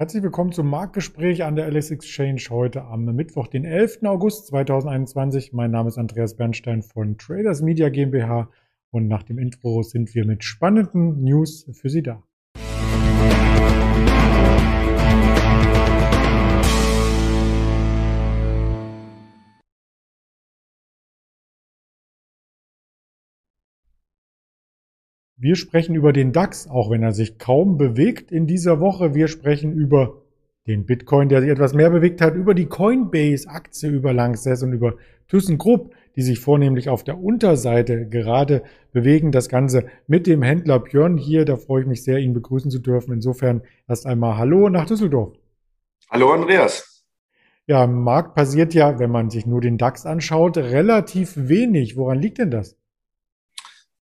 Herzlich willkommen zum Marktgespräch an der LS Exchange heute am Mittwoch, den 11. August 2021. Mein Name ist Andreas Bernstein von Traders Media GmbH und nach dem Intro sind wir mit spannenden News für Sie da. Wir sprechen über den DAX, auch wenn er sich kaum bewegt in dieser Woche. Wir sprechen über den Bitcoin, der sich etwas mehr bewegt hat, über die Coinbase-Aktie, über Langsess und über ThyssenKrupp, die sich vornehmlich auf der Unterseite gerade bewegen. Das Ganze mit dem Händler Björn hier. Da freue ich mich sehr, ihn begrüßen zu dürfen. Insofern erst einmal Hallo nach Düsseldorf. Hallo Andreas. Ja, im Markt passiert ja, wenn man sich nur den DAX anschaut, relativ wenig. Woran liegt denn das?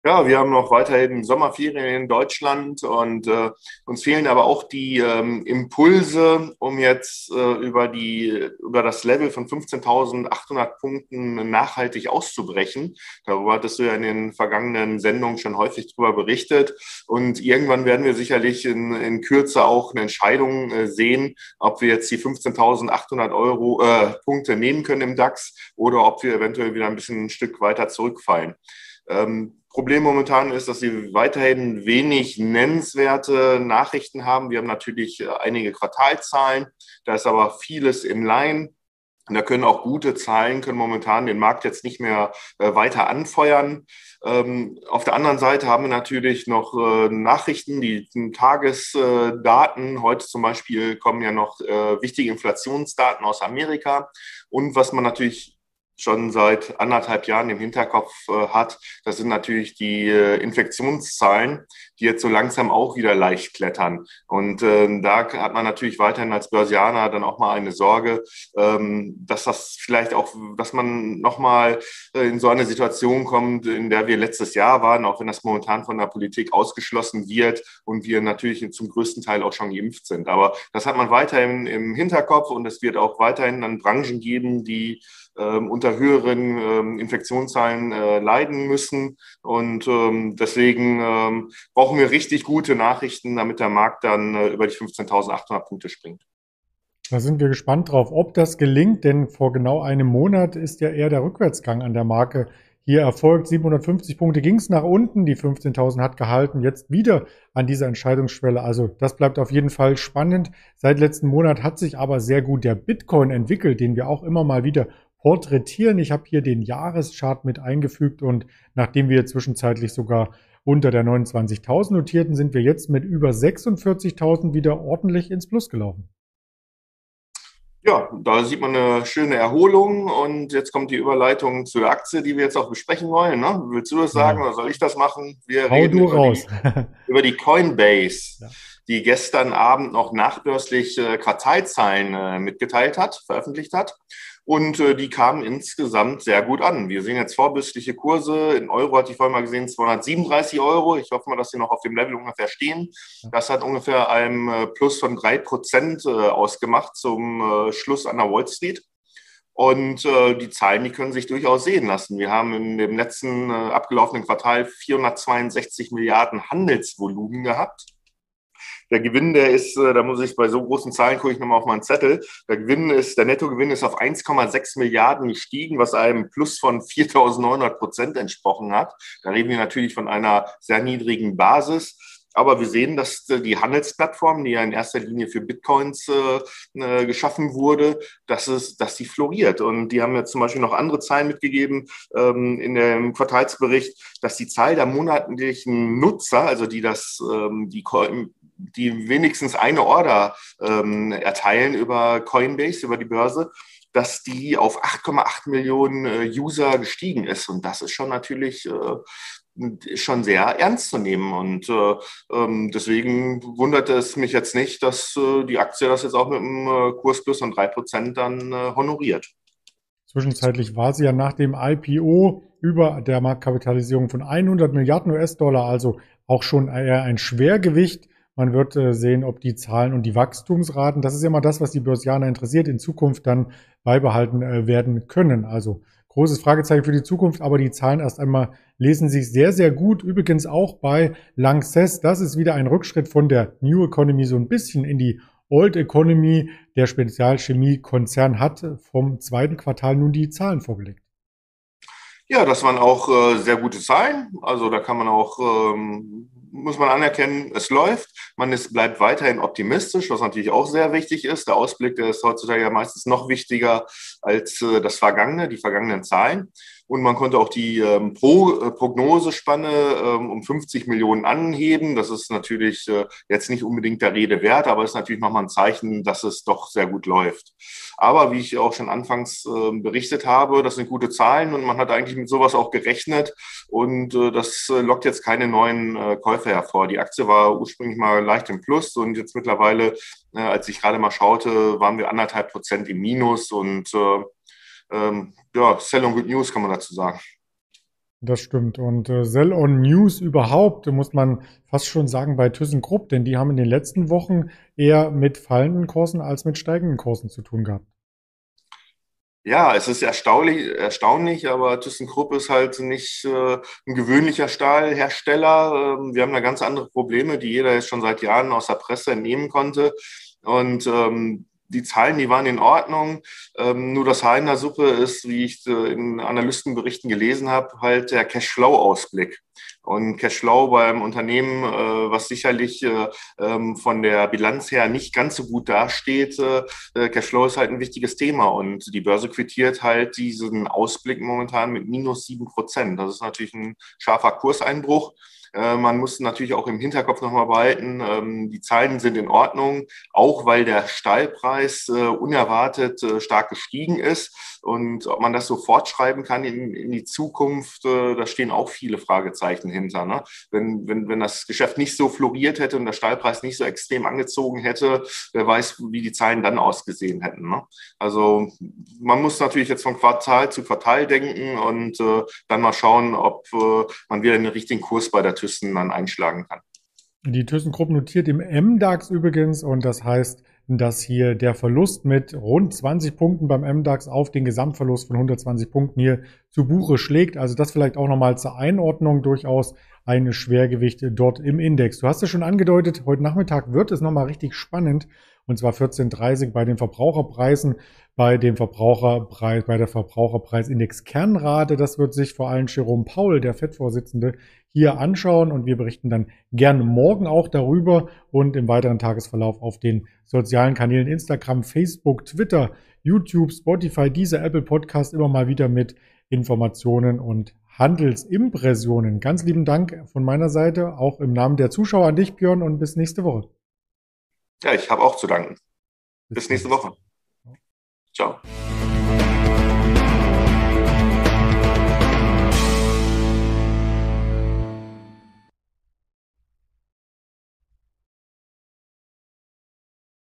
Ja, wir haben noch weiterhin Sommerferien in Deutschland und äh, uns fehlen aber auch die ähm, Impulse, um jetzt äh, über die über das Level von 15.800 Punkten nachhaltig auszubrechen. Darüber hattest du ja in den vergangenen Sendungen schon häufig drüber berichtet und irgendwann werden wir sicherlich in, in Kürze auch eine Entscheidung äh, sehen, ob wir jetzt die 15.800 Euro äh, Punkte nehmen können im DAX oder ob wir eventuell wieder ein bisschen ein Stück weiter zurückfallen. Ähm, Problem momentan ist, dass sie weiterhin wenig nennenswerte Nachrichten haben. Wir haben natürlich äh, einige Quartalzahlen, da ist aber vieles Line. Und da können auch gute Zahlen, können momentan den Markt jetzt nicht mehr äh, weiter anfeuern. Ähm, auf der anderen Seite haben wir natürlich noch äh, Nachrichten, die Tagesdaten. Heute zum Beispiel kommen ja noch wichtige Inflationsdaten aus Amerika. Und was man natürlich schon seit anderthalb Jahren im Hinterkopf äh, hat, das sind natürlich die äh, Infektionszahlen, die jetzt so langsam auch wieder leicht klettern. Und äh, da hat man natürlich weiterhin als Börsianer dann auch mal eine Sorge, ähm, dass das vielleicht auch, dass man nochmal äh, in so eine Situation kommt, in der wir letztes Jahr waren, auch wenn das momentan von der Politik ausgeschlossen wird und wir natürlich zum größten Teil auch schon geimpft sind. Aber das hat man weiterhin im Hinterkopf und es wird auch weiterhin dann Branchen geben, die ähm, unter höheren ähm, Infektionszahlen äh, leiden müssen. Und ähm, deswegen ähm, brauchen wir richtig gute Nachrichten, damit der Markt dann äh, über die 15.800 Punkte springt. Da sind wir gespannt drauf, ob das gelingt, denn vor genau einem Monat ist ja eher der Rückwärtsgang an der Marke hier erfolgt. 750 Punkte ging es nach unten, die 15.000 hat gehalten, jetzt wieder an dieser Entscheidungsschwelle. Also das bleibt auf jeden Fall spannend. Seit letzten Monat hat sich aber sehr gut der Bitcoin entwickelt, den wir auch immer mal wieder porträtieren. Ich habe hier den Jahreschart mit eingefügt und nachdem wir zwischenzeitlich sogar unter der 29.000 notierten, sind wir jetzt mit über 46.000 wieder ordentlich ins Plus gelaufen. Ja, da sieht man eine schöne Erholung und jetzt kommt die Überleitung zur Aktie, die wir jetzt auch besprechen wollen. Ne? Willst du das sagen ja. oder soll ich das machen? Wir Hau reden über die, über, die, Coinbase, ja. die gestern Abend noch nachbörslich äh, Quartalzahlen äh, mitgeteilt hat, veröffentlicht hat. Und äh, die kamen insgesamt sehr gut an. Wir sehen jetzt vorbürstliche Kurse. In Euro hatte ich vorhin mal gesehen 237 Euro. Ich hoffe mal, dass sie noch auf dem Level ungefähr stehen. Das hat ungefähr ein äh, Plus von drei Prozent äh, ausgemacht zum äh, Schluss an der Wall Street. Und äh, die Zahlen, die können sich durchaus sehen lassen. Wir haben in dem letzten äh, abgelaufenen Quartal 462 Milliarden Handelsvolumen gehabt. Der Gewinn, der ist, äh, da muss ich bei so großen Zahlen gucke ich nochmal auf meinen Zettel. Der Gewinn ist, der Nettogewinn ist auf 1,6 Milliarden gestiegen, was einem Plus von 4.900 Prozent entsprochen hat. Da reden wir natürlich von einer sehr niedrigen Basis. Aber wir sehen, dass äh, die Handelsplattform, die ja in erster Linie für Bitcoins äh, äh, geschaffen wurde, dass, es, dass die floriert. Und die haben jetzt zum Beispiel noch andere Zahlen mitgegeben ähm, in dem Quartalsbericht, dass die Zahl der monatlichen Nutzer, also die das, ähm, die die wenigstens eine Order ähm, erteilen über Coinbase, über die Börse, dass die auf 8,8 Millionen äh, User gestiegen ist. Und das ist schon natürlich äh, schon sehr ernst zu nehmen. Und äh, ähm, deswegen wundert es mich jetzt nicht, dass äh, die Aktie das jetzt auch mit einem äh, Kurs plus von 3% dann äh, honoriert. Zwischenzeitlich war sie ja nach dem IPO über der Marktkapitalisierung von 100 Milliarden US-Dollar, also auch schon eher ein Schwergewicht. Man wird äh, sehen, ob die Zahlen und die Wachstumsraten, das ist immer das, was die Börsianer interessiert, in Zukunft dann beibehalten äh, werden können. Also großes Fragezeichen für die Zukunft, aber die Zahlen erst einmal lesen sich sehr, sehr gut. Übrigens auch bei Lanxess. Das ist wieder ein Rückschritt von der New Economy so ein bisschen in die Old Economy, der Spezialchemie-Konzern, hat vom zweiten Quartal nun die Zahlen vorgelegt. Ja, das waren auch äh, sehr gute Zahlen. Also da kann man auch, ähm, muss man anerkennen, es läuft. Man ist, bleibt weiterhin optimistisch, was natürlich auch sehr wichtig ist. Der Ausblick, der ist heutzutage ja meistens noch wichtiger als äh, das Vergangene, die vergangenen Zahlen. Und man konnte auch die ähm, Pro, äh, Prognosespanne ähm, um 50 Millionen anheben. Das ist natürlich äh, jetzt nicht unbedingt der Rede wert, aber ist natürlich nochmal ein Zeichen, dass es doch sehr gut läuft. Aber wie ich auch schon anfangs äh, berichtet habe, das sind gute Zahlen und man hat eigentlich mit sowas auch gerechnet. Und äh, das äh, lockt jetzt keine neuen äh, Käufer hervor. Die Aktie war ursprünglich mal leicht im Plus und jetzt mittlerweile, als ich gerade mal schaute, waren wir anderthalb Prozent im Minus und ähm, ja, Sell on Good News kann man dazu sagen. Das stimmt. Und äh, Sell on News überhaupt, muss man fast schon sagen, bei ThyssenKrupp, denn die haben in den letzten Wochen eher mit fallenden Kursen als mit steigenden Kursen zu tun gehabt. Ja, es ist erstaunlich, erstaunlich aber ThyssenKrupp ist halt nicht äh, ein gewöhnlicher Stahlhersteller. Ähm, wir haben da ganz andere Probleme, die jeder jetzt schon seit Jahren aus der Presse entnehmen konnte. Und ähm, die Zahlen, die waren in Ordnung. Ähm, nur das Haar in der Suppe ist, wie ich äh, in Analystenberichten gelesen habe, halt der Cashflow-Ausblick. Und Cashflow beim Unternehmen, äh, was sicherlich äh, ähm, von der Bilanz her nicht ganz so gut dasteht, äh, Cashflow ist halt ein wichtiges Thema. Und die Börse quittiert halt diesen Ausblick momentan mit minus sieben Prozent. Das ist natürlich ein scharfer Kurseinbruch. Äh, man muss natürlich auch im Hinterkopf nochmal behalten, ähm, die Zahlen sind in Ordnung, auch weil der Stahlpreis äh, unerwartet äh, stark gestiegen ist. Und ob man das so fortschreiben kann in, in die Zukunft, da stehen auch viele Fragezeichen hinter. Ne? Wenn, wenn, wenn das Geschäft nicht so floriert hätte und der Stahlpreis nicht so extrem angezogen hätte, wer weiß, wie die Zahlen dann ausgesehen hätten. Ne? Also man muss natürlich jetzt von Quartal zu Quartal denken und dann mal schauen, ob man wieder den richtigen Kurs bei der Thyssen dann einschlagen kann. Die ThyssenKrupp notiert im MDAX übrigens und das heißt, dass hier der Verlust mit rund 20 Punkten beim MDAX auf den Gesamtverlust von 120 Punkten hier zu Buche schlägt. Also das vielleicht auch nochmal zur Einordnung durchaus ein Schwergewicht dort im Index. Du hast es schon angedeutet, heute Nachmittag wird es nochmal richtig spannend und zwar 14.30 bei den Verbraucherpreisen, bei dem Verbraucherpreis, bei der Verbraucherpreisindex Kernrate. Das wird sich vor allem Jerome Paul, der FED-Vorsitzende, hier anschauen und wir berichten dann gern morgen auch darüber und im weiteren Tagesverlauf auf den sozialen Kanälen Instagram, Facebook, Twitter, YouTube, Spotify, dieser Apple Podcast immer mal wieder mit Informationen und Handelsimpressionen. Ganz lieben Dank von meiner Seite, auch im Namen der Zuschauer an dich, Björn, und bis nächste Woche. Ja, ich habe auch zu danken. Bis nächste Woche. Ciao.